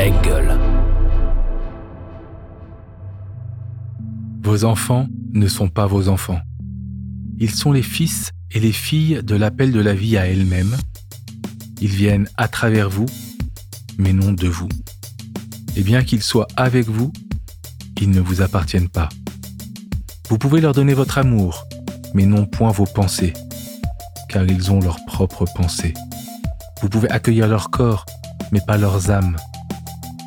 Engel. Vos enfants ne sont pas vos enfants. Ils sont les fils et les filles de l'appel de la vie à elle-même. Ils viennent à travers vous, mais non de vous. Et bien qu'ils soient avec vous, ils ne vous appartiennent pas. Vous pouvez leur donner votre amour, mais non point vos pensées, car ils ont leurs propres pensées. Vous pouvez accueillir leur corps, mais pas leurs âmes,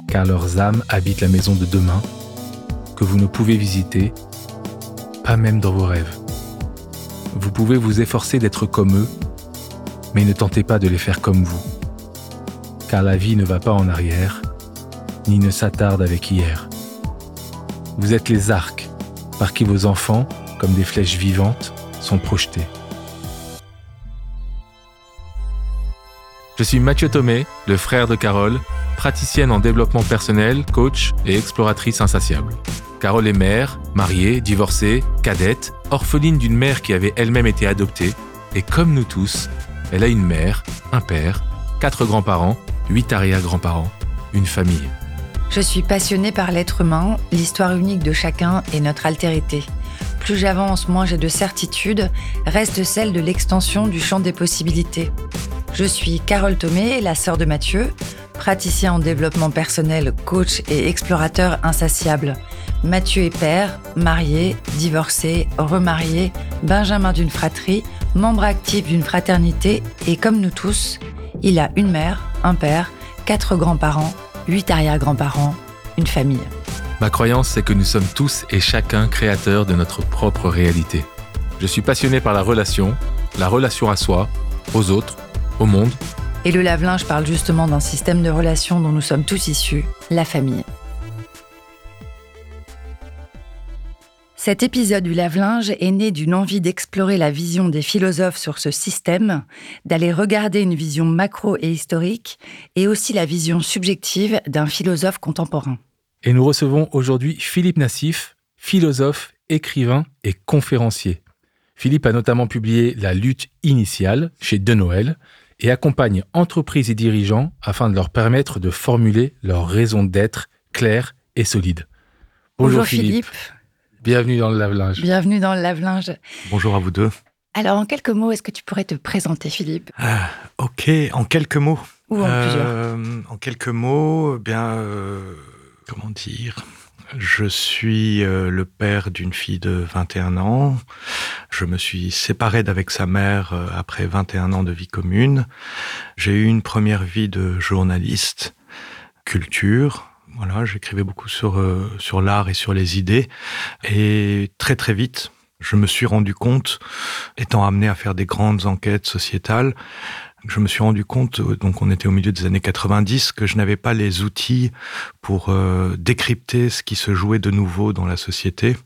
car leurs âmes habitent la maison de demain, que vous ne pouvez visiter, pas même dans vos rêves. Vous pouvez vous efforcer d'être comme eux, mais ne tentez pas de les faire comme vous, car la vie ne va pas en arrière, ni ne s'attarde avec hier. Vous êtes les arcs par qui vos enfants, comme des flèches vivantes, sont projetés. Je suis Mathieu Thomé, le frère de Carole, praticienne en développement personnel, coach et exploratrice insatiable. Carole est mère, mariée, divorcée, cadette, orpheline d'une mère qui avait elle-même été adoptée, et comme nous tous, elle a une mère, un père, quatre grands-parents, huit arrière-grands-parents, une famille. Je suis passionnée par l'être humain, l'histoire unique de chacun et notre altérité. Plus j'avance, moins j'ai de certitude, reste celle de l'extension du champ des possibilités. Je suis Carole Thomé, la sœur de Mathieu, praticien en développement personnel, coach et explorateur insatiable. Mathieu est père, marié, divorcé, remarié, benjamin d'une fratrie, membre actif d'une fraternité et comme nous tous, il a une mère, un père, quatre grands-parents, huit arrière-grands-parents, une famille. Ma croyance, c'est que nous sommes tous et chacun créateurs de notre propre réalité. Je suis passionné par la relation, la relation à soi, aux autres, au monde. Et le lave-linge parle justement d'un système de relations dont nous sommes tous issus, la famille. Cet épisode du lave-linge est né d'une envie d'explorer la vision des philosophes sur ce système, d'aller regarder une vision macro et historique, et aussi la vision subjective d'un philosophe contemporain. Et nous recevons aujourd'hui Philippe Nassif, philosophe, écrivain et conférencier. Philippe a notamment publié La lutte initiale chez De Noël et accompagne entreprises et dirigeants afin de leur permettre de formuler leur raison d'être claire et solide. Bonjour, Philippe. Bienvenue dans le lave-linge. Bienvenue dans le lave-linge. Bonjour à vous deux. Alors, en quelques mots, est-ce que tu pourrais te présenter, Philippe? Ah, Ok, en quelques mots. Ou en Euh, En quelques mots, eh bien, euh, comment dire? Je suis euh, le père d'une fille de 21 ans. Je me suis séparé d'avec sa mère euh, après 21 ans de vie commune. J'ai eu une première vie de journaliste, culture. Voilà, j'écrivais beaucoup sur euh, sur l'art et sur les idées. Et très très vite, je me suis rendu compte, étant amené à faire des grandes enquêtes sociétales, je me suis rendu compte, euh, donc on était au milieu des années 90, que je n'avais pas les outils pour euh, décrypter ce qui se jouait de nouveau dans la société.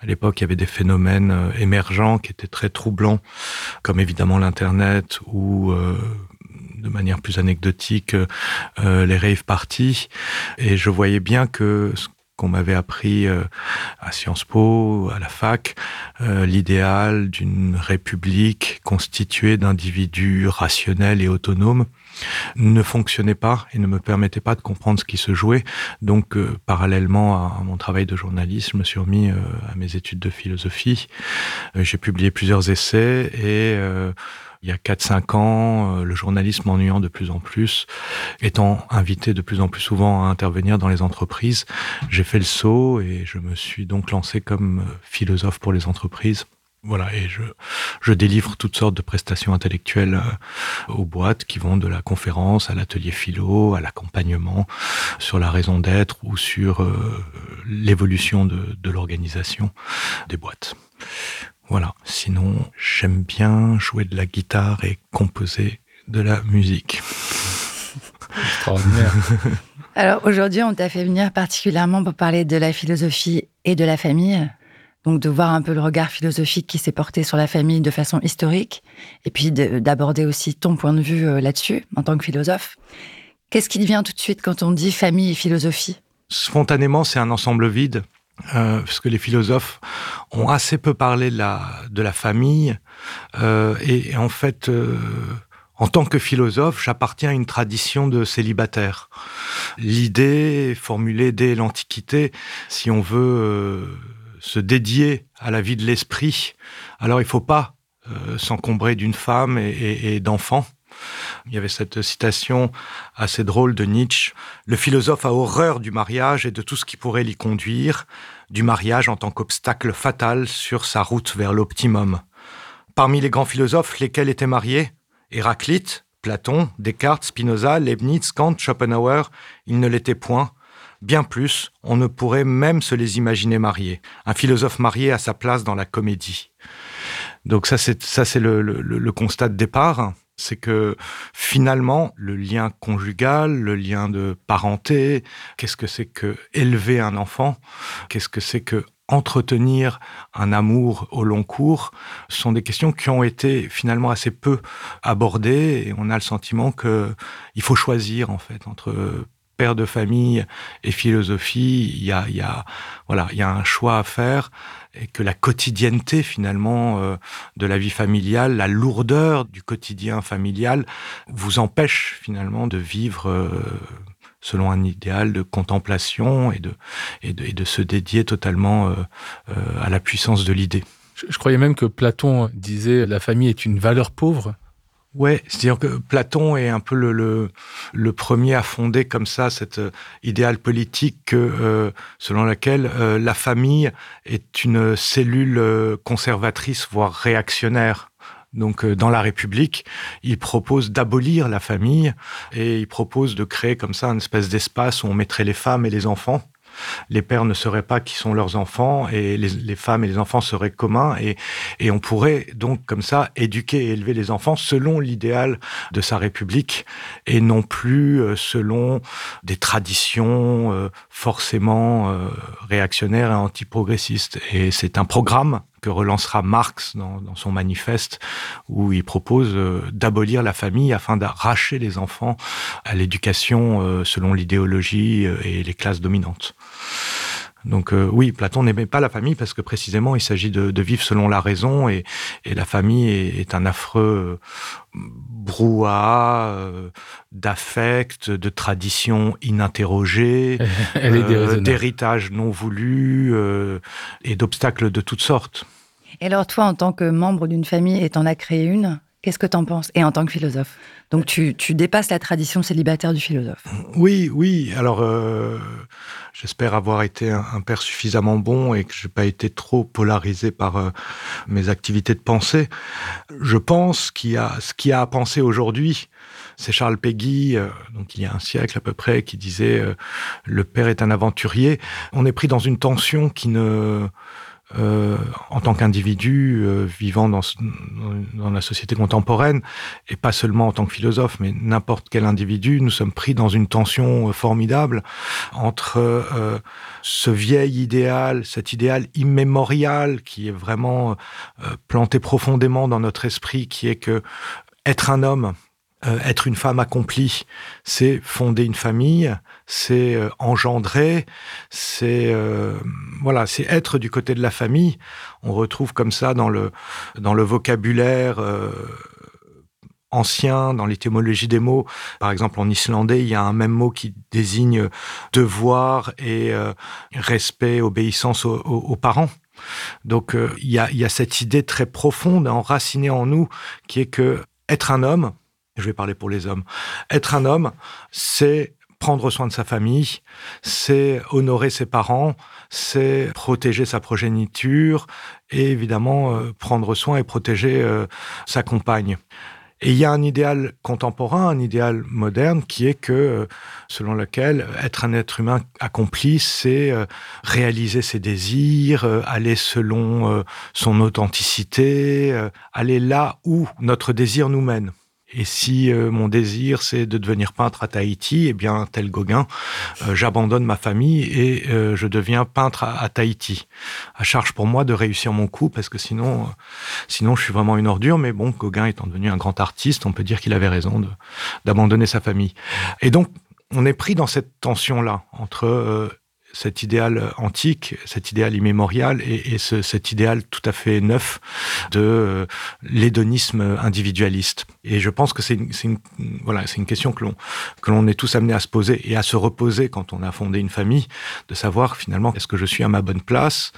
À l'époque, il y avait des phénomènes euh, émergents qui étaient très troublants, comme évidemment l'Internet ou, de manière plus anecdotique, les rave parties. Et je voyais bien que qu'on m'avait appris euh, à Sciences Po, à la fac, euh, l'idéal d'une république constituée d'individus rationnels et autonomes ne fonctionnait pas et ne me permettait pas de comprendre ce qui se jouait. Donc, euh, parallèlement à mon travail de journaliste, je me suis remis à mes études de philosophie. J'ai publié plusieurs essais et il y a 4-5 ans, euh, le journalisme m'ennuyant de plus en plus, étant invité de plus en plus souvent à intervenir dans les entreprises, j'ai fait le saut et je me suis donc lancé comme euh, philosophe pour les entreprises. Voilà, et je, délivre toutes sortes de prestations intellectuelles euh, aux boîtes qui vont de la conférence à l'atelier philo, à l'accompagnement sur la raison d'être ou sur l'évolution de l'organisation des boîtes. Voilà, sinon j'aime bien jouer de la guitare et composer de la musique. Extraordinaire. Alors aujourd'hui, on t'a fait venir particulièrement pour parler de la philosophie et de la famille. Donc de voir un peu le regard philosophique qui s'est porté sur la famille de façon historique, et puis d'aborder aussi ton point de vue euh, là-dessus en tant que philosophe. Qu'est-ce qui te vient tout de suite quand on dit famille et philosophie? Spontanément, c'est un ensemble vide, euh, parce que les philosophes ont assez peu parlé de la, famille, euh, et, en fait, en tant que philosophe, j'appartiens à une tradition de célibataire. L'idée formulée dès l'Antiquité, si on veut se dédier à la vie de l'esprit, alors il ne faut pas euh, s'encombrer d'une femme et, d'enfants. Il y avait cette citation assez drôle de Nietzsche. Le philosophe a horreur du mariage et de tout ce qui pourrait l'y conduire, du mariage en tant qu'obstacle fatal sur sa route vers l'optimum. Parmi les grands philosophes, lesquels étaient mariés? Héraclite, Platon, Descartes, Spinoza, Leibniz, Kant, Schopenhauer, ils ne l'étaient point. Bien plus, on ne pourrait même se les imaginer mariés. Un philosophe marié a sa place dans la comédie. Donc ça, c'est le, constat de départ. C'est que finalement, le lien conjugal, le lien de parenté, qu'est-ce que c'est que élever un enfant, qu'est-ce que c'est que entretenir un amour au long cours sont des questions qui ont été finalement assez peu abordées et on a le sentiment que il faut choisir en fait entre père de famille et philosophie, il y a, voilà, il y a un choix à faire et que la quotidienneté finalement euh, de la vie familiale, la lourdeur du quotidien familial vous empêche finalement de vivre euh, selon un idéal de contemplation et de, et de, se dédier totalement euh, à la puissance de l'idée. je croyais même que Platon disait la famille est une valeur pauvre. Ouais, c'est-à-dire que Platon est un peu le, le, premier à fonder comme ça cet euh, idéal politique euh, selon laquelle euh, la famille est une cellule conservatrice, voire réactionnaire. Donc, dans la République, il propose d'abolir la famille et il propose de créer comme ça une espèce d'espace où on mettrait les femmes et les enfants les pères ne seraient pas qui sont leurs enfants et les, femmes et les enfants seraient communs et, et on pourrait donc comme ça éduquer et élever les enfants selon l'idéal de sa République et non plus euh, selon des traditions euh, forcément euh, réactionnaires et antiprogressistes. Et c'est un programme que relancera Marx dans, son manifeste, où il propose d'abolir la famille afin d'arracher les enfants à l'éducation selon l'idéologie et les classes dominantes. Donc euh, oui, Platon n'aimait pas la famille parce que précisément il s'agit de, vivre selon la raison et, la famille est, un affreux euh, brouhaha euh, d'affect, de tradition ininterrogée, d'héritage non voulu et d'obstacles de toutes sortes. Et alors toi, en tant que membre d'une famille et t'en as créé une, Qu'est-ce que tu en penses? Et en tant que philosophe Donc tu, dépasses la tradition célibataire du philosophe. Oui, oui. Alors euh, j'espère avoir été un, père suffisamment bon et que je n'ai pas été trop polarisé par euh, mes activités de pensée. Je pense qu'il y a ce qu'il y a à penser aujourd'hui. C'est Charles Péguy, euh, donc il y a un siècle à peu près, qui disait le père est un aventurier. On est pris dans une tension qui ne euh, en tant qu'individu euh, vivant dans, dans, la société contemporaine, et pas seulement en tant que philosophe, mais n'importe quel individu, nous sommes pris dans une tension euh, formidable entre ce vieil idéal, cet idéal immémorial qui est vraiment planté profondément dans notre esprit, qui est que être un homme, être une femme accomplie, c'est fonder une famille, c'est euh, engendrer, c'est euh, voilà, c'est être du côté de la famille. On retrouve comme ça dans le dans le vocabulaire euh, ancien, dans l'étymologie des mots. Par exemple, en islandais, il y a un même mot qui désigne devoir et respect, obéissance aux, parents. Donc il, y a, il y a cette idée très profonde, enracinée en nous, qui est que être un homme, je vais parler pour les hommes, être un homme, c'est prendre soin de sa famille, c'est honorer ses parents, c'est protéger sa progéniture et évidemment euh, prendre soin et protéger euh, sa compagne. Et il y a un idéal contemporain, un idéal moderne qui est que, euh, selon lequel être un être humain accompli, c'est réaliser ses désirs, aller selon son authenticité, aller là où notre désir nous mène. Et si euh, mon désir c'est de devenir peintre à Tahiti, eh bien tel Gauguin, euh, j'abandonne ma famille et euh, je deviens peintre à, Tahiti. À charge pour moi de réussir mon coup parce que sinon, sinon je suis vraiment une ordure. Mais bon, Gauguin étant devenu un grand artiste, on peut dire qu'il avait raison d'abandonner sa famille. Et donc on est pris dans cette tension là entre cet idéal antique, cet idéal immémorial et, cet idéal tout à fait neuf de euh, l'hédonisme individualiste. Et je pense que c'est une, voilà, une question que l'on que est tous amenés à se poser et à se reposer quand on a fondé une famille, de savoir finalement est-ce que je suis à ma bonne place?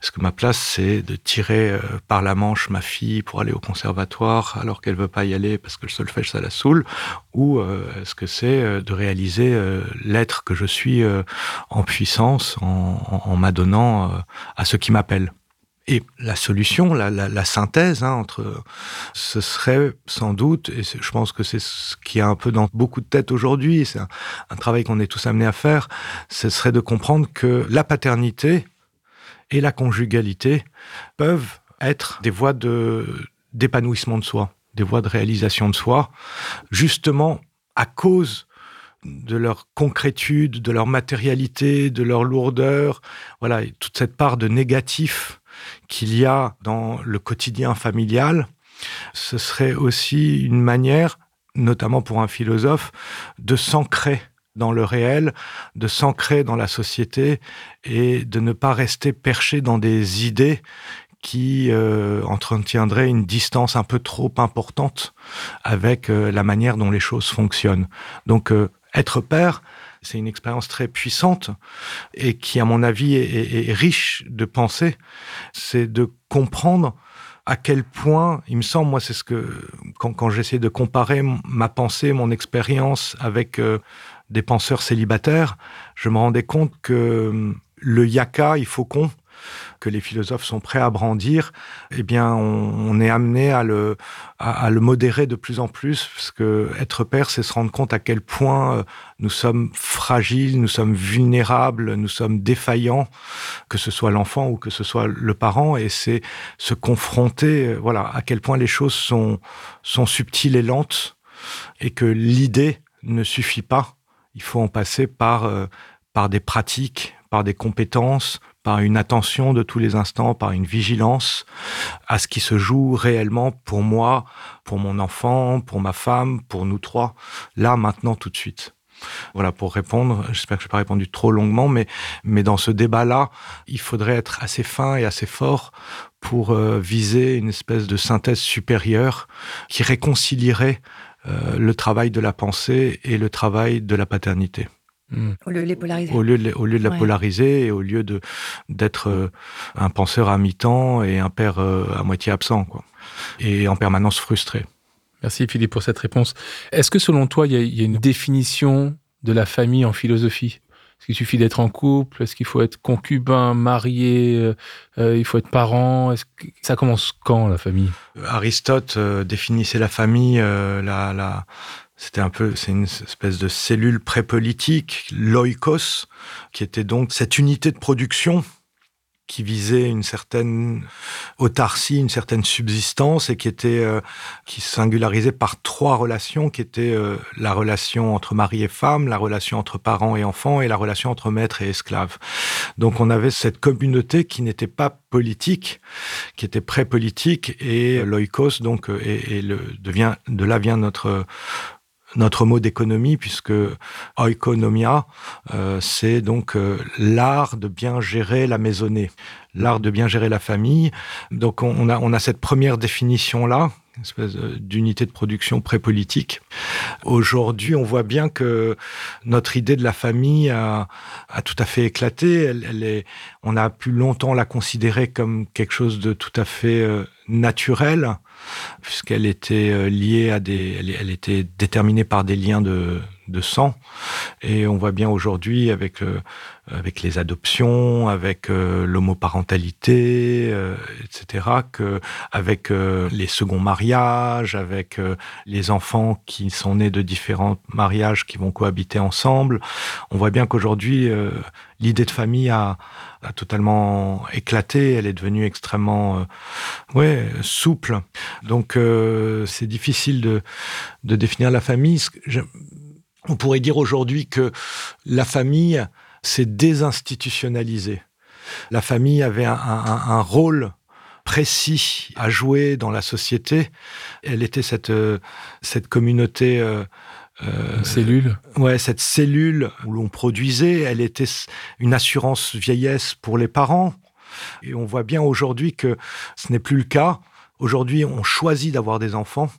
Est-ce que ma place c'est de tirer euh, par la manche ma fille pour aller au conservatoire alors qu'elle veut pas y aller parce que le solfège ça la saoule? Ou euh, est-ce que c'est de réaliser l'être que je suis en puissance en, m'adonnant euh, à ce qui m'appelle. Et la solution, la, synthèse hein, entre, ce serait sans doute, et je pense que c'est ce qui est un peu dans beaucoup de têtes aujourd'hui, c'est un, travail qu'on est tous amenés à faire, ce serait de comprendre que la paternité et la conjugalité peuvent être des voies d'épanouissement de soi, des voies de réalisation de soi, justement à cause de leur concrétude, de leur matérialité, de leur lourdeur, voilà, toute cette part de négatif qu'il y a dans le quotidien familial, ce serait aussi une manière, notamment pour un philosophe, de s'ancrer dans le réel, de s'ancrer dans la société et de ne pas rester perché dans des idées qui euh, entretiendraient une distance un peu trop importante avec euh, la manière dont les choses fonctionnent. Donc euh, être père, c'est une expérience très puissante et qui, à mon avis, est, riche de pensée. C'est de comprendre à quel point, il me semble, moi, c'est ce que, quand, j'essaie de comparer ma pensée, mon expérience avec euh, des penseurs célibataires, je me rendais compte que hum, le yaka, il faut qu'on, que les philosophes sont prêts à brandir, eh bien, on, est amené à le, modérer de plus en plus, parce que être père, c'est se rendre compte à quel point euh, nous sommes fragiles, nous sommes vulnérables, nous sommes défaillants, que ce soit l'enfant ou que ce soit le parent, et c'est se confronter, euh, voilà, à quel point les choses sont, sont subtiles et lentes, et que l'idée ne suffit pas. Il faut en passer par, euh, par des pratiques, par des compétences, par une attention de tous les instants, par une vigilance à ce qui se joue réellement pour moi, pour mon enfant, pour ma femme, pour nous trois, là, maintenant, tout de suite. Voilà, pour répondre, j'espère que je n'ai pas répondu trop longuement, mais, mais dans ce débat-là, il faudrait être assez fin et assez fort pour euh, viser une espèce de synthèse supérieure qui réconcilierait euh, le travail de la pensée et le travail de la paternité. Hmm. Au lieu de les polariser. Au lieu de, au lieu de la polariser et au lieu de d'être euh, un penseur à mi-temps et un père euh, à moitié absent, quoi. Et en permanence frustré. Merci Philippe pour cette réponse. Est-ce que selon toi, il y, a une définition de la famille en philosophie? Est-ce qu'il suffit d'être en couple? Est-ce qu'il faut être concubin, marié euh, Il faut être parent? Est-ce que ça commence quand la famille? Aristote définissait la famille, la, la c'était un peu, c'est une espèce de cellule pré-politique, l'oikos, qui était donc cette unité de production qui visait une certaine autarcie, une certaine subsistance et qui était euh, qui singularisait par trois relations qui étaient euh, la relation entre mari et femme, la relation entre parents et enfants et la relation entre maître et esclave. Donc on avait cette communauté qui n'était pas politique, qui était pré-politique et l'oikos donc euh, et, et le devient de là vient notre notre mot d'économie, puisque oikonomia, euh, c'est donc euh, l'art de bien gérer la maisonnée, l'art de bien gérer la famille. Donc on a, on a cette première définition-là, espèce d'unité de production pré-politique. Aujourd'hui, on voit bien que notre idée de la famille a, a tout à fait éclaté. Elle, elle, est, on a pu longtemps la considérer comme quelque chose de tout à fait euh, naturel puisqu'elle était euh, liée à des, elle, était déterminée par des liens de, de sang. Et on voit bien aujourd'hui avec euh, avec les adoptions, avec euh, l'homoparentalité, euh, etc., que avec les seconds mariages, avec les enfants qui sont nés de différents mariages qui vont cohabiter ensemble, on voit bien qu'aujourd'hui l'idée de famille a, a, totalement éclaté. Elle est devenue extrêmement, ouais, souple. Donc c'est difficile de de définir la famille. On pourrait dire aujourd'hui que la famille s'est désinstitutionnalisée. La famille avait un, rôle précis à jouer dans la société. Elle était cette, cette communauté. Euh, euh, cellule. Ouais, cette cellule où l'on produisait, elle était une assurance vieillesse pour les parents. Et on voit bien aujourd'hui que ce n'est plus le cas. Aujourd'hui, on choisit d'avoir des enfants.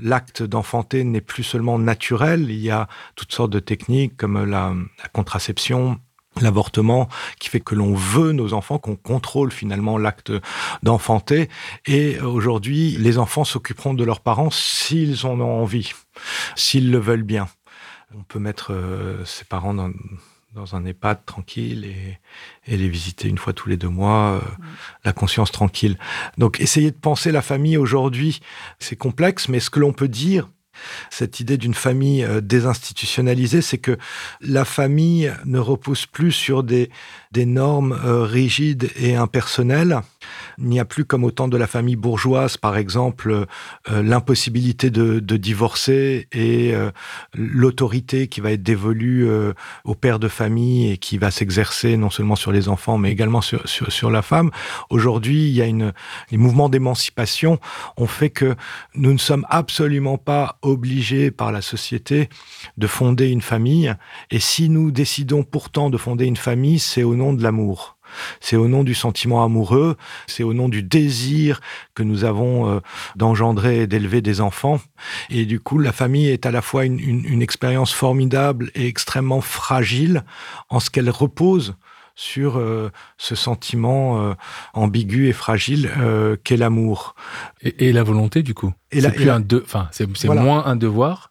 L'acte d'enfanter n'est plus seulement naturel. Il y a toutes sortes de techniques comme la, contraception, l'avortement qui fait que l'on veut nos enfants, qu'on contrôle finalement l'acte d'enfanter. Et aujourd'hui, les enfants s'occuperont de leurs parents s'ils en ont envie, s'ils le veulent bien. On peut mettre euh, ses parents dans, dans un EHPAD tranquille et, les visiter une fois tous les deux mois, euh, mm. la conscience tranquille. Donc essayer de penser la famille aujourd'hui, c'est complexe, mais ce que l'on peut dire, cette idée d'une famille euh, désinstitutionnalisée, c'est que la famille ne repose plus sur des, normes euh, rigides et impersonnelles. Il n'y a plus comme au temps de la famille bourgeoise, par exemple, euh, l'impossibilité de, divorcer et l'autorité qui va être dévolue au père de famille et qui va s'exercer non seulement sur les enfants, mais également sur la femme. Aujourd'hui, il y a une, les mouvements d'émancipation ont fait que nous ne sommes absolument pas obligés par la société de fonder une famille. Et si nous décidons pourtant de fonder une famille, c'est au nom de l'amour. C'est au nom du sentiment amoureux, c'est au nom du désir que nous avons euh, d'engendrer et d'élever des enfants. Et du coup, la famille est à la fois une, une expérience formidable et extrêmement fragile en ce qu'elle repose sur euh, ce sentiment euh, ambigu et fragile euh, qu'est l'amour. Et, la volonté, du coup. C'est plus un de, enfin, c'est moins un devoir.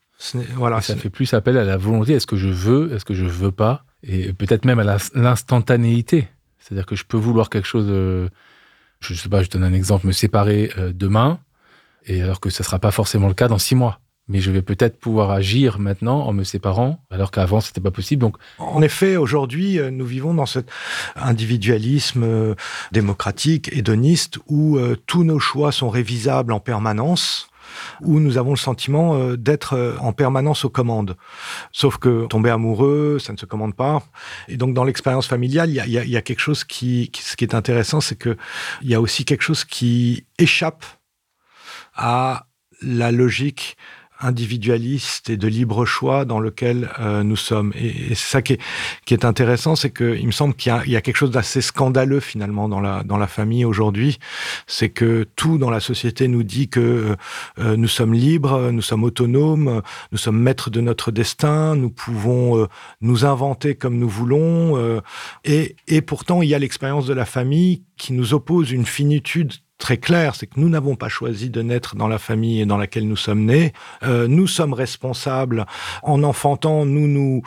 Voilà, ça fait plus appel à la volonté. Est-ce que je veux Est-ce que je veux pas? Et peut-être même à l'instantanéité. C'est-à-dire que je peux vouloir quelque chose. je sais pas. Je donne un exemple. Me séparer demain, et alors que ce sera pas forcément le cas dans six mois mais je vais peut-être pouvoir agir maintenant en me séparant, alors qu'avant c'était pas possible. Donc, en effet, aujourd'hui, euh, nous vivons dans cet individualisme euh, démocratique, hédoniste, où euh, tous nos choix sont révisables en permanence où nous avons le sentiment d'être en permanence aux commandes. Sauf que tomber amoureux, ça ne se commande pas. Et donc, dans l'expérience familiale, il y a, y a, quelque chose qui, qui, ce qui est intéressant, c'est que il y a aussi quelque chose qui échappe à la logique individualiste et de libre choix dans lequel euh, nous sommes. Et, c'est ça qui est, qui est intéressant, c'est qu'il me semble qu'il y, y, a quelque chose d'assez scandaleux finalement dans la, dans la famille aujourd'hui. C'est que tout dans la société nous dit que euh, nous sommes libres, nous sommes autonomes, nous sommes maîtres de notre destin, nous pouvons euh, nous inventer comme nous voulons. et, et pourtant, il y a l'expérience de la famille qui nous oppose une finitude très clair, c'est que nous n'avons pas choisi de naître dans la famille dans laquelle nous sommes nés. Euh, nous sommes responsables en enfantant, nous nous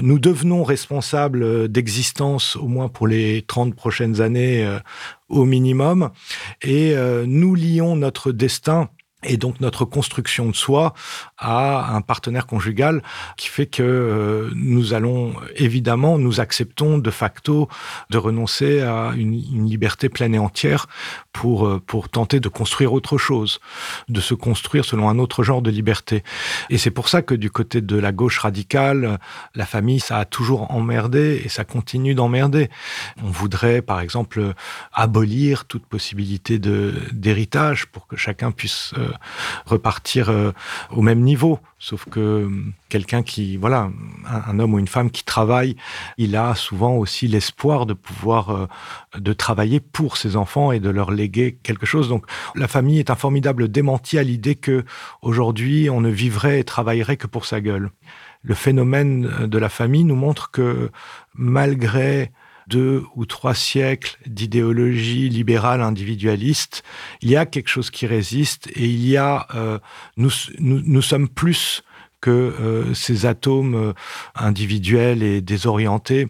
nous devenons responsables d'existence au moins pour les 30 prochaines années euh, au minimum et euh, nous lions notre destin et donc notre construction de soi à un partenaire conjugal qui fait que euh, nous allons évidemment, nous acceptons de facto de renoncer à une, une, liberté pleine et entière pour, euh, pour tenter de construire autre chose, de se construire selon un autre genre de liberté. Et c'est pour ça que du côté de la gauche radicale, la famille, ça a toujours emmerdé et ça continue d'emmerder. On voudrait, par exemple, abolir toute possibilité d'héritage pour que chacun puisse euh, repartir euh, au même niveau. Sauf que euh, quelqu'un qui, voilà, un, homme ou une femme qui travaille, il a souvent aussi l'espoir de pouvoir euh, de travailler pour ses enfants et de leur léguer quelque chose. Donc, la famille est un formidable démenti à l'idée que aujourd'hui, on ne vivrait et travaillerait que pour sa gueule. Le phénomène de la famille nous montre que malgré deux ou trois siècles d'idéologie libérale individualiste, il y a quelque chose qui résiste et il y a, euh, nous, nous, sommes plus que euh, ces atomes euh, individuels et désorientés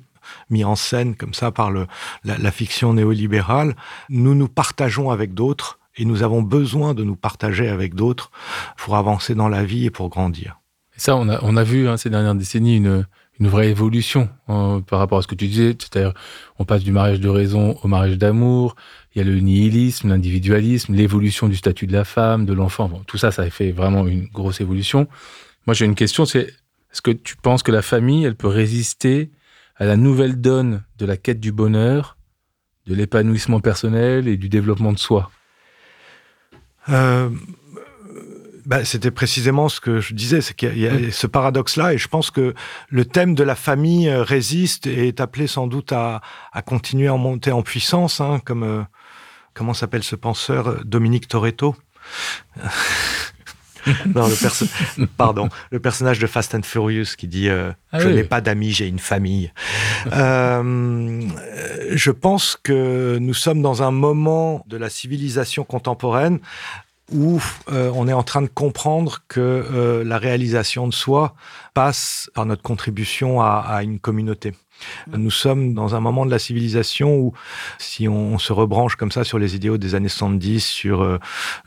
mis en scène comme ça par le, la, fiction néolibérale, nous nous partageons avec d'autres et nous avons besoin de nous partager avec d'autres pour avancer dans la vie et pour grandir. Ça, on a, on a vu hein, ces dernières décennies une, une vraie évolution hein, par rapport à ce que tu disais. C'est-à-dire, on passe du mariage de raison au mariage d'amour. Il y a le nihilisme, l'individualisme, l'évolution du statut de la femme, de l'enfant. Tout ça, ça a fait vraiment une grosse évolution. Moi, j'ai une question, c'est est-ce que tu penses que la famille, elle peut résister à la nouvelle donne de la quête du bonheur, de l'épanouissement personnel et du développement de soi? Euh, bah, C'était précisément ce que je disais, c'est qu'il y a, ce paradoxe-là, et je pense que le thème de la famille euh, résiste et est appelé sans doute à, à continuer à monter en puissance, hein, comme euh, comment s'appelle ce penseur Dominique Toretto? Non, le pardon, le personnage de Fast and Furious qui dit euh, ah je n'ai pas d'amis, j'ai une famille. euh, je pense que nous sommes dans un moment de la civilisation contemporaine où euh, on est en train de comprendre que euh, la réalisation de soi passe par notre contribution à, à une communauté. Nous sommes dans un moment de la civilisation où, si on, se rebranche comme ça sur les idéaux des années 70, sur euh,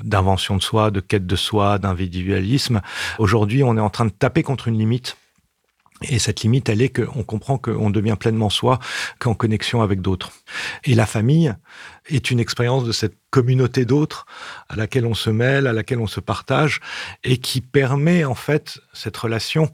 d'invention de soi, de quête de soi, d'individualisme, aujourd'hui, on est en train de taper contre une limite et cette limite, elle est qu'on comprend qu'on devient pleinement soi qu'en connexion avec d'autres. Et la famille est une expérience de cette communauté d'autres à laquelle on se mêle, à laquelle on se partage et qui permet en fait cette relation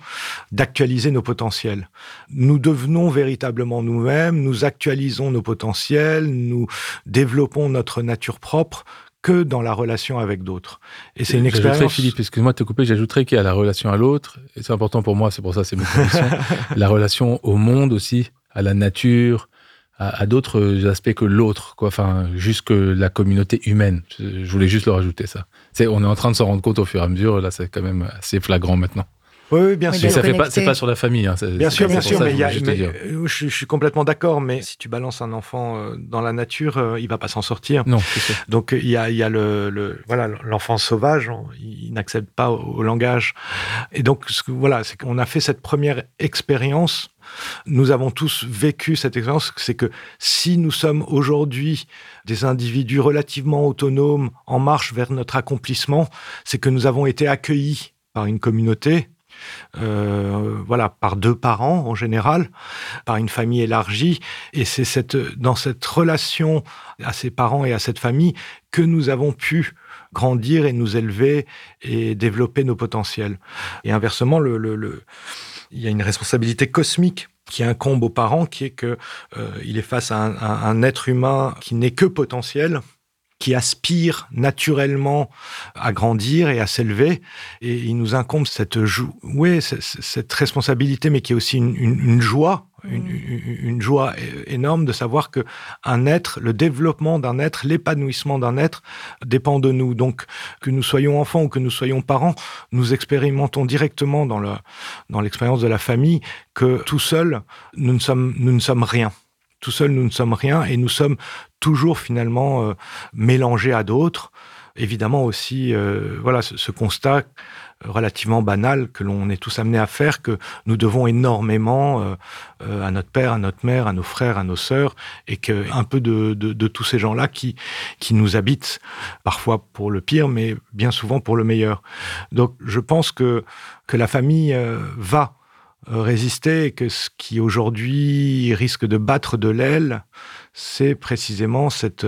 d'actualiser nos potentiels. Nous devenons véritablement nous-mêmes, nous actualisons nos potentiels, nous développons notre nature propre que dans la relation avec d'autres. Et c'est une expérience. Philippe, excuse-moi de te couper, j'ajouterais qu'il y a la relation à l'autre, et c'est important pour moi, c'est pour ça c'est mes conditions, la relation au monde aussi, à la nature, à, d'autres aspects que l'autre, quoi. Enfin, juste que la communauté humaine. Je voulais juste le rajouter ça. C'est, on est en train de s'en rendre compte au fur et à mesure. Là, c'est quand même assez flagrant maintenant. Oui, bien sûr. ça fait pas, c'est pas sur la famille. Hein, bien sûr, bien sûr, mais, je, je, suis complètement d'accord. Mais si tu balances un enfant euh, dans la nature, euh, il va pas s'en sortir. Non. Donc il y a, il y a le, le voilà, l'enfant sauvage, il n'accède pas au, langage. Et donc voilà, c'est qu'on a fait cette première expérience. Nous avons tous vécu cette expérience. C'est que si nous sommes aujourd'hui des individus relativement autonomes en marche vers notre accomplissement, c'est que nous avons été accueillis par une communauté euh, voilà, par deux parents en général, par une famille élargie. Et c'est cette, dans cette relation à ces parents et à cette famille que nous avons pu grandir et nous élever et développer nos potentiels. Et inversement, il y a une responsabilité cosmique qui incombe aux parents, qui est que euh, il est face à un être humain qui n'est que potentiel, qui aspire naturellement à grandir et à s'élever. Et il nous incombe cette, ouais, cette responsabilité, mais qui est aussi une, une, joie, une, mm. une, joie énorme de savoir que un être, le développement d'un être, l'épanouissement d'un être dépend de nous. Donc, que nous soyons enfants ou que nous soyons parents, nous expérimentons directement dans le, dans l'expérience de la famille que tout seul, nous ne sommes, nous ne sommes rien. Tout seul, nous ne sommes rien et nous sommes toujours finalement euh, mélangés à d'autres. Évidemment aussi, euh, voilà, ce, constat relativement banal que l'on est tous amenés à faire, que nous devons énormément euh, à notre père, à notre mère, à nos frères, à nos sœurs, et que un peu de, de, tous ces gens-là qui, qui nous habitent, parfois pour le pire, mais bien souvent pour le meilleur. Donc je pense que, que la famille va résister et que ce qui aujourd'hui risque de battre de l'aile, c'est précisément cette,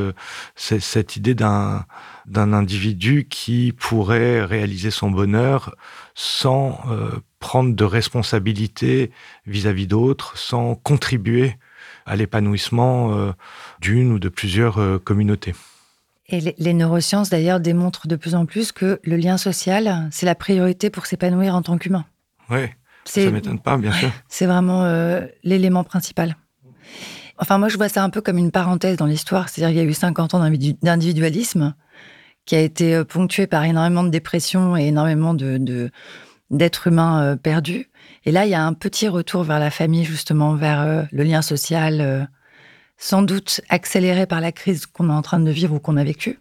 cette idée d'un d'un individu qui pourrait réaliser son bonheur sans euh, prendre de responsabilité vis-à-vis d'autres, sans contribuer à l'épanouissement euh, d'une ou de plusieurs euh, communautés. Et les, les neurosciences, d'ailleurs, démontrent de plus en plus que le lien social, c'est la priorité pour s'épanouir en tant qu'humain. Oui. Ça m'étonne pas, bien sûr. C'est vraiment euh, l'élément principal. Enfin, moi, je vois ça un peu comme une parenthèse dans l'histoire. C'est-à-dire qu'il y a eu 50 ans d'individualisme qui a été euh, ponctué par énormément de dépression et énormément de, d'êtres humains euh, perdus. Et là, il y a un petit retour vers la famille, justement, vers le lien social, sans doute accéléré par la crise qu'on est en train de vivre ou qu'on a vécue.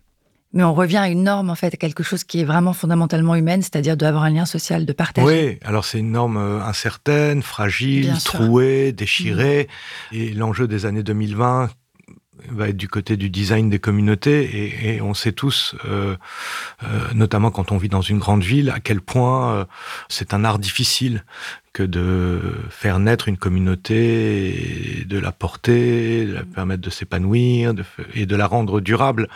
Mais on revient à une norme, en fait, à quelque chose qui est vraiment fondamentalement humaine, c'est-à-dire d'avoir un lien social, de partager. Oui, alors c'est une norme euh, incertaine, fragile, trouée, déchirée. Mmh. Et l'enjeu des années 2020 va être du côté du design des communautés et, on sait tous, euh, euh, notamment quand on vit dans une grande ville, à quel point euh, c'est un art difficile que de faire naître une communauté, de la porter, de la permettre de s'épanouir et de la rendre durable.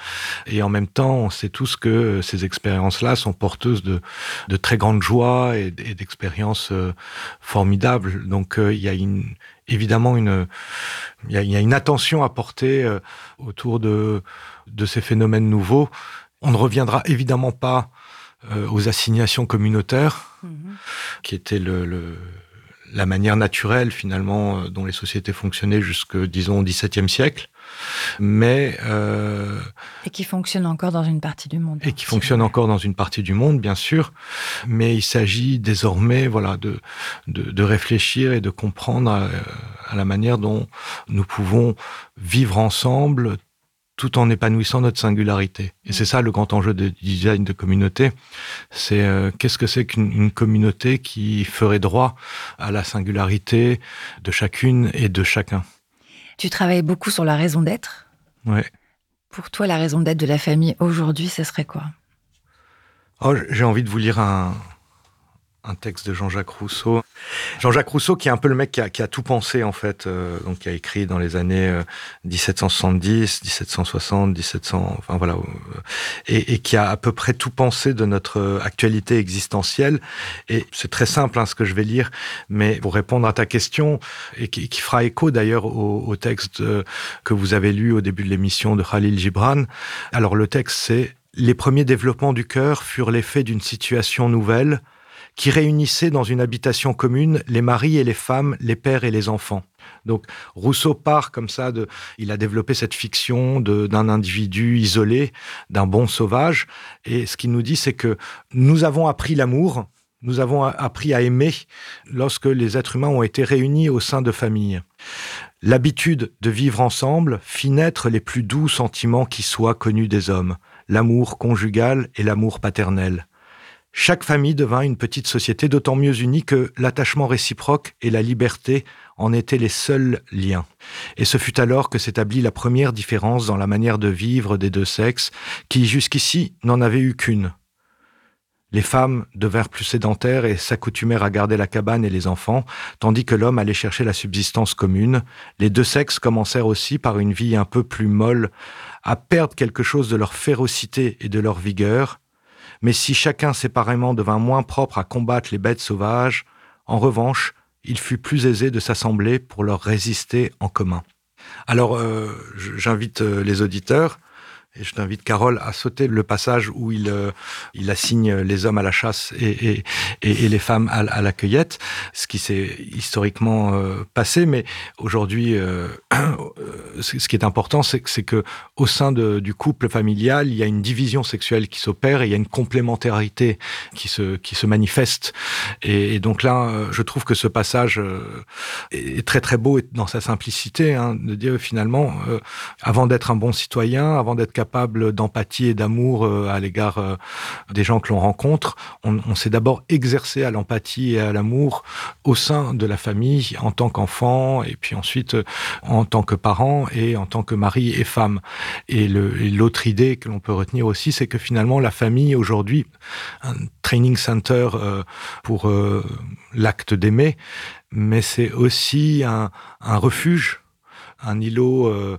Et en même temps, on sait tous que ces expériences-là sont porteuses de, de très grandes joies et, d'expériences formidables. Donc il y a une, évidemment une, il y a, une attention à porter euh, autour de, de ces phénomènes nouveaux. On ne reviendra évidemment pas euh, aux assignations communautaires, mhm. qui étaient le, la manière naturelle finalement euh, dont les sociétés fonctionnaient jusque, disons, au XVIIe siècle mais euh, et qui fonctionne encore dans une partie du monde. Et qui fonctionne encore dans une partie du monde, bien sûr. Mais il s'agit désormais, voilà, de, de, réfléchir et de comprendre à, à, la manière dont nous pouvons vivre ensemble tout en épanouissant notre singularité. Et c'est ça le grand enjeu de design de communauté. C'est euh, qu'est-ce que c'est qu'une communauté qui ferait droit à la singularité de chacune et de chacun? Tu travailles beaucoup sur la raison d'être. Ouais. Pour toi, la raison d'être de la famille aujourd'hui, ce serait quoi? Oh, J'ai envie de vous lire un, un texte de Jean-Jacques Rousseau. Jean-Jacques Rousseau, qui est un peu le mec qui a, qui a tout pensé en fait, euh, donc qui a écrit dans les années 1770, 1760, 1700, enfin voilà, euh, et, et, qui a à peu près tout pensé de notre euh, actualité existentielle. Et c'est très simple hein, ce que je vais lire, mais pour répondre à ta question et qui, qui fera écho d'ailleurs au, au, texte que vous avez lu au début de l'émission de Khalil Gibran. Alors le texte c'est les premiers développements du cœur furent l'effet d'une situation nouvelle qui réunissait dans une habitation commune les maris et les femmes, les pères et les enfants. Donc Rousseau part comme ça de, il a développé cette fiction d'un individu isolé, d'un bon sauvage, et ce qu'il nous dit, c'est que nous avons appris l'amour, nous avons appris à aimer lorsque les êtres humains ont été réunis au sein de familles. L'habitude de vivre ensemble fit naître les plus doux sentiments qui soient connus des hommes, l'amour conjugal et l'amour paternel. Chaque famille devint une petite société d'autant mieux unie que l'attachement réciproque et la liberté en étaient les seuls liens. Et ce fut alors que s'établit la première différence dans la manière de vivre des deux sexes, qui jusqu'ici n'en avaient eu qu'une. Les femmes devinrent plus sédentaires et s'accoutumèrent à garder la cabane et les enfants, tandis que l'homme allait chercher la subsistance commune. Les deux sexes commencèrent aussi, par une vie un peu plus molle, à perdre quelque chose de leur férocité et de leur vigueur, mais si chacun séparément devint moins propre à combattre les bêtes sauvages, en revanche, il fut plus aisé de s'assembler pour leur résister en commun. Alors, euh, j'invite euh, les auditeurs et je t'invite, Carole, à sauter le passage où il, euh, il assigne les hommes à la chasse et, et, et, les femmes à, la cueillette, ce qui s'est historiquement euh, passé. Mais aujourd'hui, euh, ce qui est important, c'est que au sein du couple familial, il y a une division sexuelle qui s'opère et il y a une complémentarité qui se, qui se manifeste. Et, donc là, je trouve que ce passage est très très beau dans sa simplicité, hein, de dire finalement, avant d'être un bon citoyen, avant d'être d'empathie et d'amour euh, à l'égard euh, des gens que l'on rencontre, on, s'est d'abord exercé à l'empathie et à l'amour au sein de la famille en tant qu'enfant et puis ensuite euh, en tant que parent et en tant que mari et femme. Et l'autre idée que l'on peut retenir aussi, c'est que finalement la famille aujourd'hui, un training center pour l'acte d'aimer, mais c'est aussi un, refuge, un îlot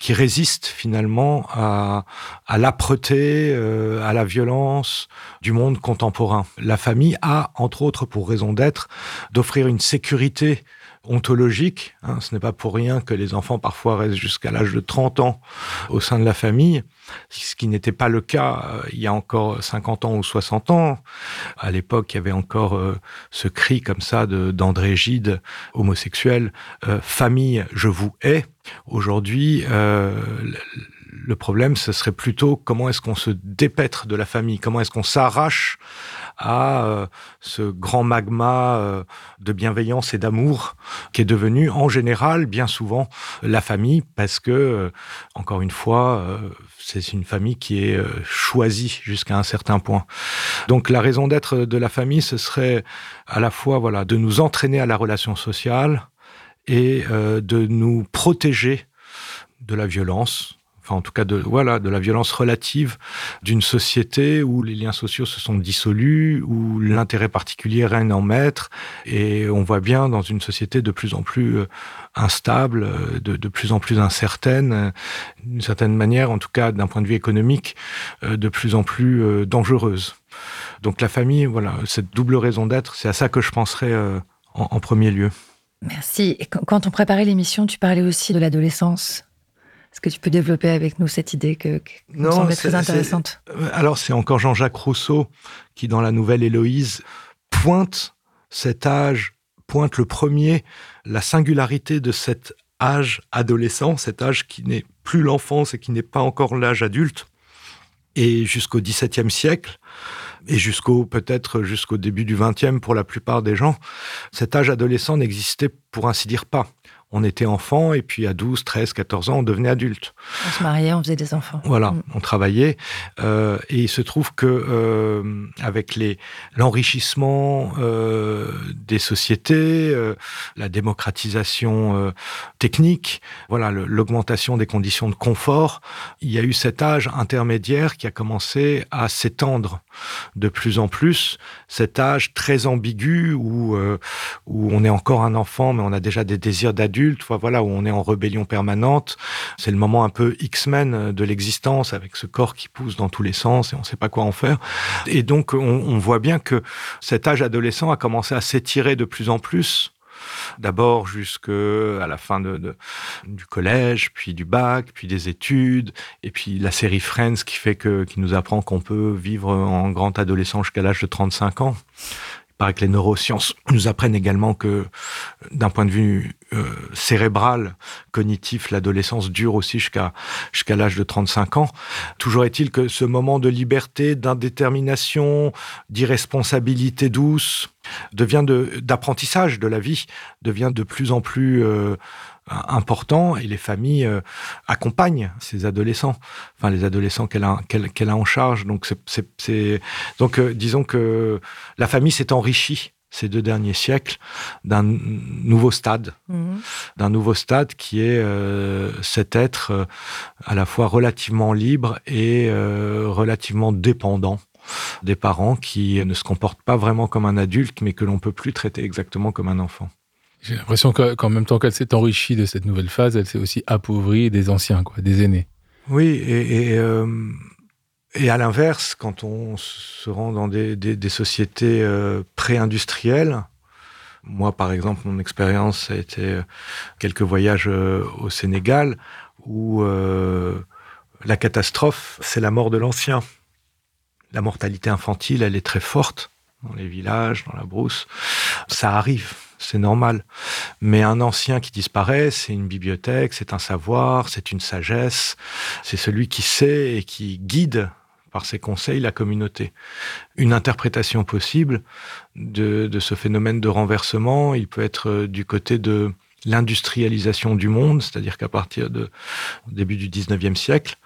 qui résiste finalement à, à l'âpreté, euh, à la violence du monde contemporain. La famille a, entre autres, pour raison d'être, d'offrir une sécurité ontologique. Hein, ce n'est pas pour rien que les enfants parfois restent jusqu'à l'âge de 30 ans au sein de la famille, ce qui n'était pas le cas euh, il y a encore 50 ans ou 60 ans. À l'époque, il y avait encore euh, ce cri comme ça d'André Gide, homosexuel, euh, famille, je vous hais. Aujourd'hui, Le problème, ce serait plutôt comment est-ce qu'on se dépêtre de la famille, comment est-ce qu'on s'arrache à euh, ce grand magma euh, de bienveillance et d'amour qui est devenu en général bien souvent la famille parce que, euh, encore une fois, c'est une famille qui est choisie jusqu'à un certain point. Donc la raison d'être de la famille, ce serait à la fois voilà de nous entraîner à la relation sociale et de nous protéger de la violence, en tout cas de voilà de la violence relative d'une société où les liens sociaux se sont dissolus, où l'intérêt particulier règne en maître, et on voit bien dans une société de plus en plus euh, instable, euh, de, de plus en plus incertaine, euh, d'une certaine manière, en tout cas d'un point de vue économique, de plus en plus dangereuse. Donc la famille, voilà, cette double raison d'être, c'est à ça que je penserais en, premier lieu. Merci. Quand on préparait l'émission, tu parlais aussi de l'adolescence. Est-ce que tu peux développer avec nous cette idée que, qui me semble très intéressante? euh, Alors, c'est encore Jean-Jacques Rousseau qui, dans la nouvelle Héloïse, pointe cet âge, pointe le premier, la singularité de cet âge adolescent, cet âge qui n'est plus l'enfance et qui n'est pas encore l'âge adulte, et jusqu'au XVIIe siècle, et jusqu'au peut-être jusqu'au début du XXe pour la plupart des gens, cet âge adolescent n'existait pour ainsi dire pas on était enfant et puis à 12, 13, 14 ans, on devenait adulte. On se mariait, on faisait des enfants. Voilà, mm. on travaillait euh, et il se trouve que euh, avec les l'enrichissement euh, des sociétés, euh, la démocratisation euh, technique, voilà, l'augmentation des conditions de confort, il y a eu cet âge intermédiaire qui a commencé à s'étendre de plus en plus, cet âge très ambigu où euh, où on est encore un enfant mais on a déjà des désirs d'adulte voilà, où on est en rébellion permanente. C'est le moment un peu X-Men de l'existence, avec ce corps qui pousse dans tous les sens et on ne sait pas quoi en faire. Et donc, on, voit bien que cet âge adolescent a commencé à s'étirer de plus en plus d'abord jusqu'à la fin du collège, puis du bac, puis des études, et puis la série Friends qui fait que, qui nous apprend qu'on peut vivre en grand adolescent jusqu'à l'âge de 35 ans paraît que les neurosciences nous apprennent également que, d'un point de vue euh, cérébral, cognitif, l'adolescence dure aussi jusqu'à jusqu'à l'âge de 35 ans. Toujours est-il que ce moment de liberté, d'indétermination, d'irresponsabilité douce devient d'apprentissage de, la vie, devient de plus en plus euh, important et les familles euh, accompagnent ces adolescents, enfin les adolescents qu'elle a, qu'elle, a en charge. Donc, c'est, donc euh, disons que la famille s'est enrichie ces deux derniers siècles d'un nouveau stade, mhm. d'un nouveau stade qui est euh, cet être à la fois relativement libre et relativement dépendant des parents qui ne se comportent pas vraiment comme un adulte, mais que l'on peut plus traiter exactement comme un enfant. J'ai l'impression qu'en même temps qu'elle s'est enrichie de cette nouvelle phase, elle s'est aussi appauvrie des anciens, quoi, des aînés. Oui, et, et, euh, à l'inverse, quand on se rend dans des, des, sociétés euh, pré-industrielles, moi par exemple, mon expérience a été euh, quelques voyages au Sénégal où la catastrophe, c'est la mort de l'ancien. La mortalité infantile, elle est très forte dans les villages, dans la brousse. Ça arrive c'est normal. Mais un ancien qui disparaît, c'est une bibliothèque, c'est un savoir, c'est une sagesse, c'est celui qui sait et qui guide par ses conseils la communauté. Une interprétation possible de, ce phénomène de renversement, il peut être euh, du côté de l'industrialisation du monde, c'est-à-dire qu'à partir de début du 19e siècle,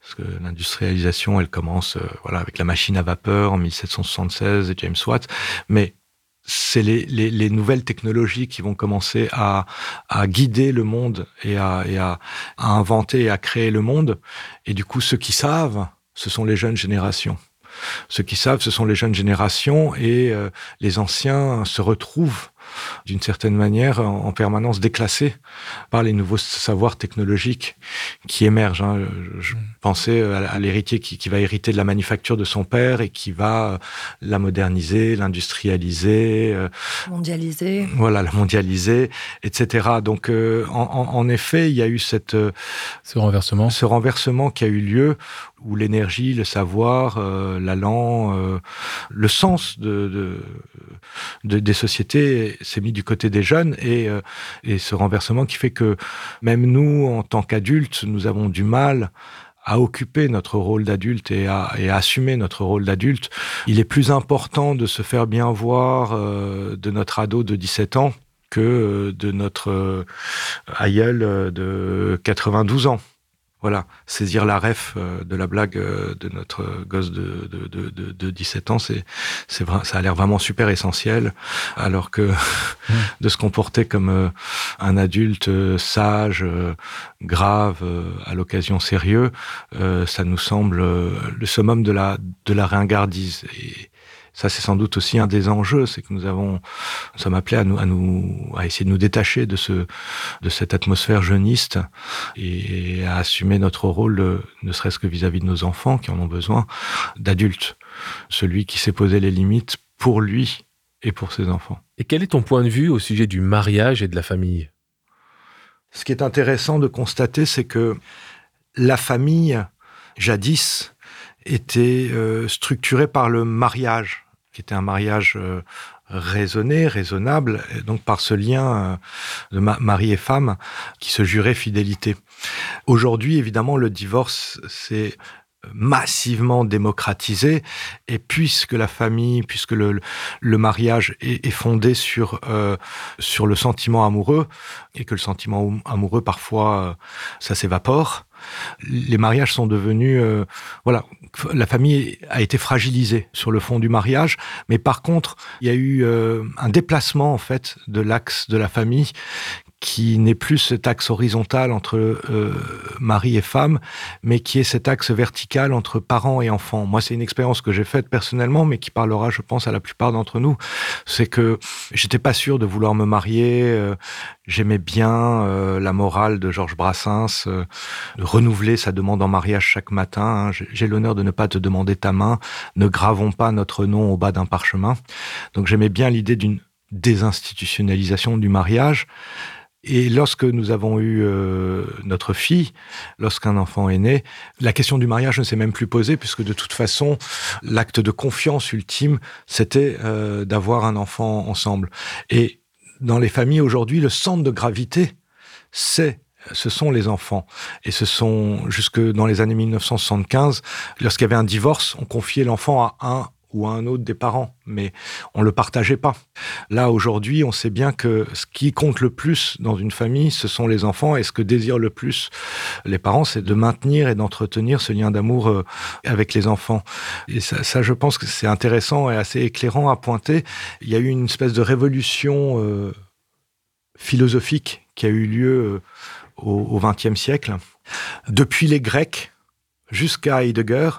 parce que l'industrialisation, elle commence euh, voilà avec la machine à vapeur en 1776 et James Watt, mais c'est les, les, les, nouvelles technologies qui vont commencer à, à guider le monde et, à, et à, à, inventer et à créer le monde. Et du coup, ceux qui savent, ce sont les jeunes générations. Ceux qui savent, ce sont les jeunes générations et euh, les anciens se retrouvent d'une certaine manière en, permanence déclassé par les nouveaux savoirs technologiques qui émergent. Hein. Je, mm. pensais à, l'héritier qui, qui, va hériter de la manufacture de son père et qui va la moderniser, l'industrialiser, euh, mondialiser. Voilà, la mondialiser, etc. Donc, euh, en, en, effet, il y a eu cette euh, ce renversement, ce renversement qui a eu lieu où l'énergie, le savoir, euh, l'allant, euh, le sens de, de, de, des sociétés s'est mis du côté des jeunes et, euh, et ce renversement qui fait que même nous, en tant qu'adultes, nous avons du mal à occuper notre rôle d'adulte et à, et à, assumer notre rôle d'adulte. Il est plus important de se faire bien voir euh, de notre ado de 17 ans que euh, de notre euh, aïeul euh, de 92 ans. Voilà, saisir la ref de la blague de notre gosse de, de, de, de, de 17 ans, c'est, c'est vrai, ça a l'air vraiment super essentiel, alors que de se comporter comme un adulte sage, grave, à l'occasion sérieux, ça nous semble le summum de la, de la ringardise. Et, ça, c'est sans doute aussi un des enjeux, c'est que nous avons, nous sommes appelés à nous, à nous, à essayer de nous détacher de ce, de cette atmosphère jeuniste et à assumer notre rôle, ne serait-ce que vis-à-vis de nos enfants qui en ont besoin, d'adultes. Celui qui sait poser les limites pour lui et pour ses enfants. Et quel est ton point de vue au sujet du mariage et de la famille? Ce qui est intéressant de constater, c'est que la famille, jadis, était euh, structuré par le mariage, qui était un mariage euh, raisonné, raisonnable, et donc par ce lien euh, de ma mari et femme qui se jurait fidélité. Aujourd'hui, évidemment, le divorce, c'est massivement démocratisé et puisque la famille puisque le, le mariage est, est, fondé sur euh, sur le sentiment amoureux et que le sentiment amoureux parfois euh, ça s'évapore les mariages sont devenus euh, voilà la famille a été fragilisée sur le fond du mariage mais par contre il y a eu euh, un déplacement en fait de l'axe de la famille qui n'est plus cet axe horizontal entre euh, mari et femme, mais qui est cet axe vertical entre parents et enfants. Moi, c'est une expérience que j'ai faite personnellement, mais qui parlera, je pense, à la plupart d'entre nous. C'est que j'étais pas sûr de vouloir me marier. Euh, J'aimais bien euh, la morale de Georges Brassens, euh, de renouveler sa demande en mariage chaque matin. Hein. J'ai l'honneur de ne pas te demander ta main. Ne gravons pas notre nom au bas d'un parchemin. Donc j'aimais bien l'idée d'une désinstitutionnalisation du mariage. Et lorsque nous avons eu euh, notre fille, lorsqu'un enfant est né, la question du mariage ne s'est même plus posée, puisque de toute façon, l'acte de confiance ultime, c'était euh, d'avoir un enfant ensemble. Et dans les familles aujourd'hui, le centre de gravité, c'est ce sont les enfants. Et ce sont, jusque dans les années 1975, lorsqu'il y avait un divorce, on confiait l'enfant à un ou à un autre des parents, mais on le partageait pas. Là, aujourd'hui, on sait bien que ce qui compte le plus dans une famille, ce sont les enfants, et ce que désirent le plus les parents, c'est de maintenir et d'entretenir ce lien d'amour euh, avec les enfants. Et ça, ça je pense que c'est intéressant et assez éclairant à pointer. Il y a eu une espèce de révolution euh, philosophique qui a eu lieu euh, au XXe siècle. Depuis les Grecs jusqu'à Heidegger,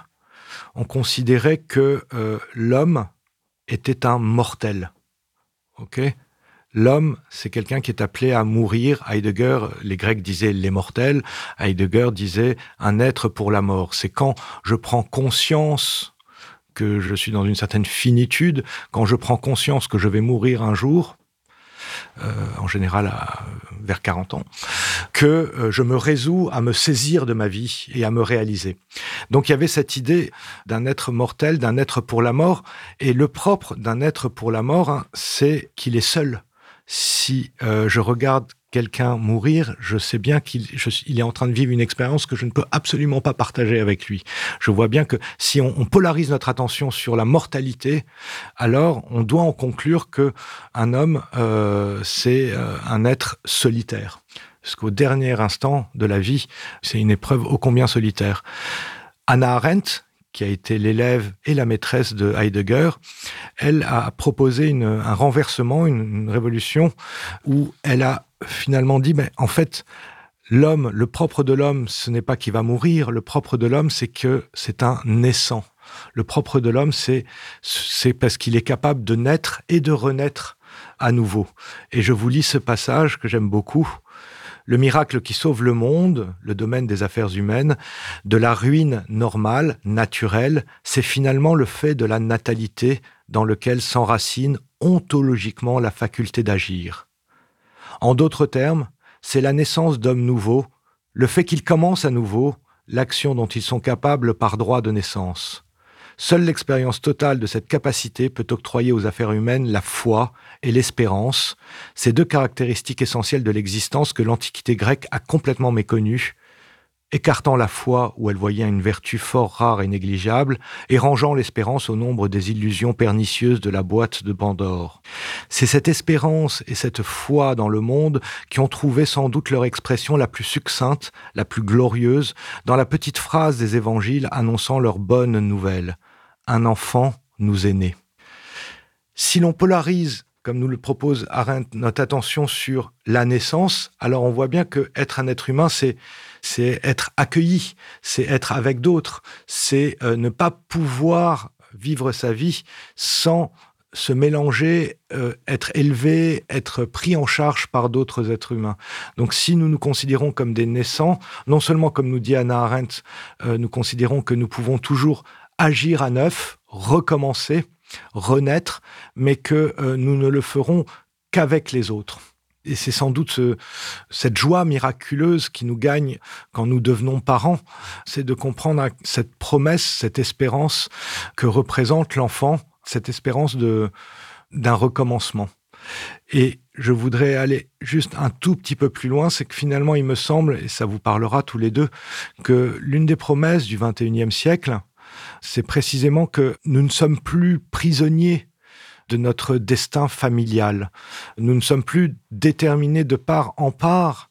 on considérait que euh, l'homme était un mortel. Ok? L'homme, c'est quelqu'un qui est appelé à mourir. Heidegger, les Grecs disaient les mortels. Heidegger disait un être pour la mort. C'est quand je prends conscience que je suis dans une certaine finitude, quand je prends conscience que je vais mourir un jour, en général vers 40 ans, que euh, je me résous à me saisir de ma vie et à me réaliser. Donc il y avait cette idée d'un être mortel, d'un être pour la mort, et le propre d'un être pour la mort, hein, c'est qu'il est seul. Si euh, je regarde quelqu'un mourir, je sais bien qu'il il est en train de vivre une expérience que je ne peux absolument pas partager avec lui. Je vois bien que si on, polarise notre attention sur la mortalité, alors on doit en conclure que un homme, euh, c'est euh, un être solitaire. Parce qu'au dernier instant de la vie, c'est une épreuve ô combien solitaire. Anna Arendt, qui a été l'élève et la maîtresse de Heidegger, elle a proposé un renversement, une révolution, où elle a finalement dit, mais en fait, l'homme, le propre de l'homme, ce n'est pas qu'il va mourir, le propre de l'homme, c'est que c'est un naissant. Le propre de l'homme, c'est c'est parce qu'il est capable de naître et de renaître à nouveau. Et je vous lis ce passage que j'aime beaucoup. Le miracle qui sauve le monde, le domaine des affaires humaines, de la ruine normale, naturelle, c'est finalement le fait de la natalité dans lequel s'enracine ontologiquement la faculté d'agir. En d'autres termes, c'est la naissance d'hommes nouveaux, le fait qu'ils commencent à nouveau l'action dont ils sont capables par droit de naissance. Seule l'expérience totale de cette capacité peut octroyer aux affaires humaines la foi et l'espérance, ces deux caractéristiques essentielles de l'existence que l'Antiquité grecque a complètement méconnues écartant la foi où elle voyait une vertu fort rare et négligeable, et rangeant l'espérance au nombre des illusions pernicieuses de la boîte de Pandore. C'est cette espérance et cette foi dans le monde qui ont trouvé sans doute leur expression la plus succincte, la plus glorieuse, dans la petite phrase des évangiles annonçant leur bonne nouvelle. Un enfant nous est né. Si l'on polarise comme nous le propose Arendt, notre attention sur la naissance, alors on voit bien que être un être humain, c'est c'est être accueilli, c'est être avec d'autres, c'est euh, ne pas pouvoir vivre sa vie sans se mélanger, euh, être élevé, être pris en charge par d'autres êtres humains. Donc si nous nous considérons comme des naissants, non seulement comme nous dit Anna Arendt, euh, nous considérons que nous pouvons toujours agir à neuf, recommencer, renaître, mais que nous ne le ferons qu'avec les autres. Et c'est sans doute cette joie miraculeuse qui nous gagne quand nous devenons parents, c'est de comprendre cette promesse, cette espérance que représente l'enfant, cette espérance de d'un recommencement. Et je voudrais aller juste un tout petit peu plus loin, c'est que finalement, il me semble, et ça vous parlera tous les deux, que l'une des promesses du 21e siècle, c'est précisément que nous ne sommes plus prisonniers de notre destin familial. Nous ne sommes plus déterminés de part en part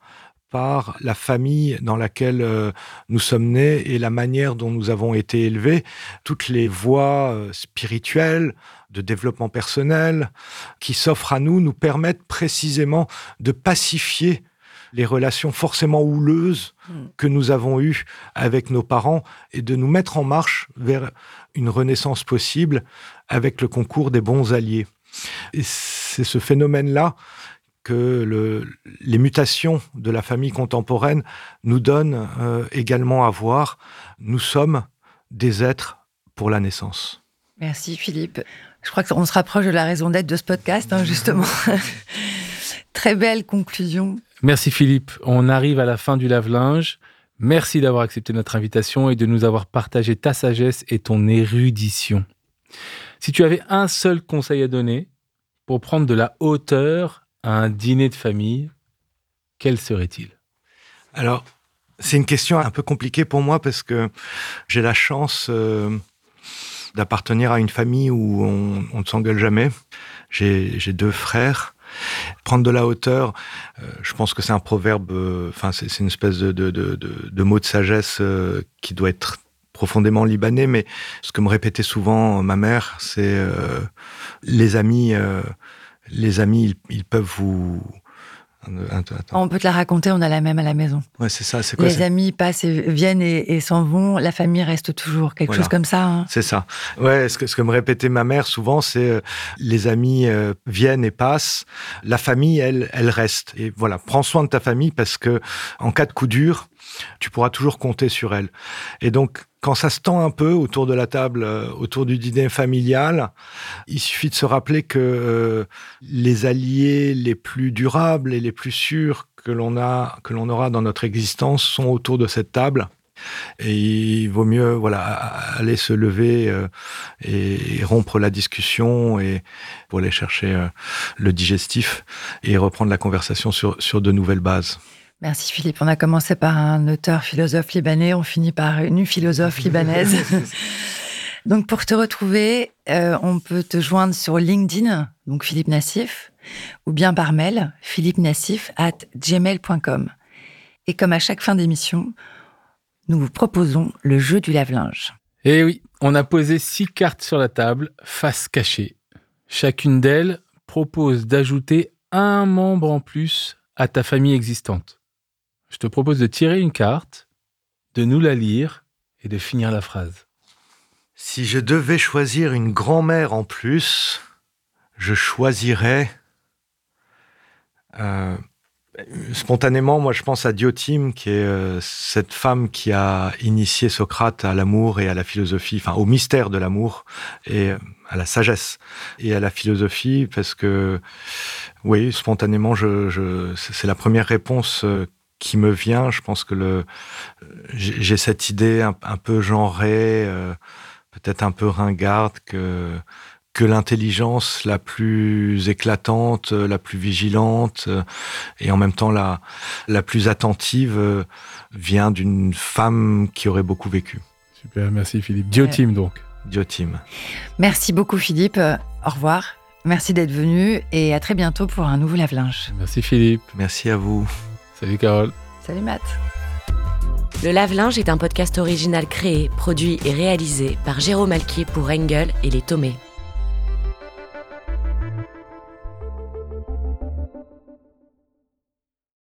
par la famille dans laquelle euh, nous sommes nés et la manière dont nous avons été élevés, toutes les voies euh, spirituelles, de développement personnel qui s'offrent à nous nous permettent précisément de pacifier les relations forcément houleuses hmm. que nous avons eues avec nos parents et de nous mettre en marche vers une renaissance possible avec le concours des bons alliés. Et c'est ce phénomène-là que les mutations de la famille contemporaine nous donnent euh, également à voir. Nous sommes des êtres pour la naissance. Merci Philippe. Je crois qu'on se rapproche de la raison d'être de ce podcast, hein, justement. Très belle conclusion. Merci Philippe. On arrive à la fin du lave-linge. Merci d'avoir accepté notre invitation et de nous avoir partagé ta sagesse et ton érudition. Si tu avais un seul conseil à donner pour prendre de la hauteur à un dîner de famille, quel serait-il? Alors, c'est une question un peu compliquée pour moi parce que j'ai la chance euh, d'appartenir à une famille où on, on ne s'engueule jamais. J'ai deux frères Prendre de la hauteur, euh, je pense que c'est un proverbe, euh, c'est une espèce de, mot de sagesse euh, qui doit être profondément libanais, mais ce que me répétait souvent ma mère, c'est les amis, les amis, ils peuvent vous on peut te la raconter, on a la même à la maison. Ouais, c'est ça. C'est quoi Les amis passent et viennent et, s'en vont, la famille reste toujours, quelque chose comme ça. Hein. C'est ça. Ouais, ce que, ce que me répétait ma mère souvent, c'est euh, les amis euh, viennent et passent, la famille, elle, elle reste. Et voilà, prends soin de ta famille parce que en cas de coup dur, tu pourras toujours compter sur elle. Et donc, quand ça se tend un peu autour de la table, euh, autour du dîner familial, il suffit de se rappeler que euh, les alliés les plus durables et les plus sûrs que l'on a, que l'on aura dans notre existence sont autour de cette table. Et il vaut mieux, voilà, aller se lever euh, et, rompre la discussion et pour aller chercher le digestif et reprendre la conversation sur, sur de nouvelles bases. Merci Philippe. On a commencé par un auteur philosophe libanais, on finit par une philosophe libanaise. donc pour te retrouver, euh, on peut te joindre sur LinkedIn, donc Philippe Nassif, ou bien par mail, philippe nassif at gmail.com. Et comme à chaque fin d'émission, nous vous proposons le jeu du lave-linge. Eh oui, on a posé six cartes sur la table, face cachée. Chacune d'elles propose d'ajouter un membre en plus à ta famille existante. Je te propose de tirer une carte, de nous la lire et de finir la phrase. Si je devais choisir une grand-mère en plus, je choisirais... Euh, spontanément, moi je pense à Diotime, qui est euh, cette femme qui a initié Socrate à l'amour et à la philosophie, enfin au mystère de l'amour et euh, à la sagesse et à la philosophie, parce que oui, spontanément, c'est la première réponse qui me vient. Je pense que le j'ai cette idée un, peu genrée, euh, peut-être un peu ringarde que que l'intelligence la plus éclatante, la plus vigilante et en même temps la, la plus attentive vient d'une femme qui aurait beaucoup vécu. Super, merci Philippe. Diotim donc. Diotim. Merci beaucoup Philippe. Au revoir. Merci d'être venu et à très bientôt pour un nouveau lave-linge. Merci Philippe. Merci à vous. Salut Carole. Salut Matt. Le lave-linge est un podcast original créé, produit et réalisé par Jérôme Alquier pour Engel et les Tomés.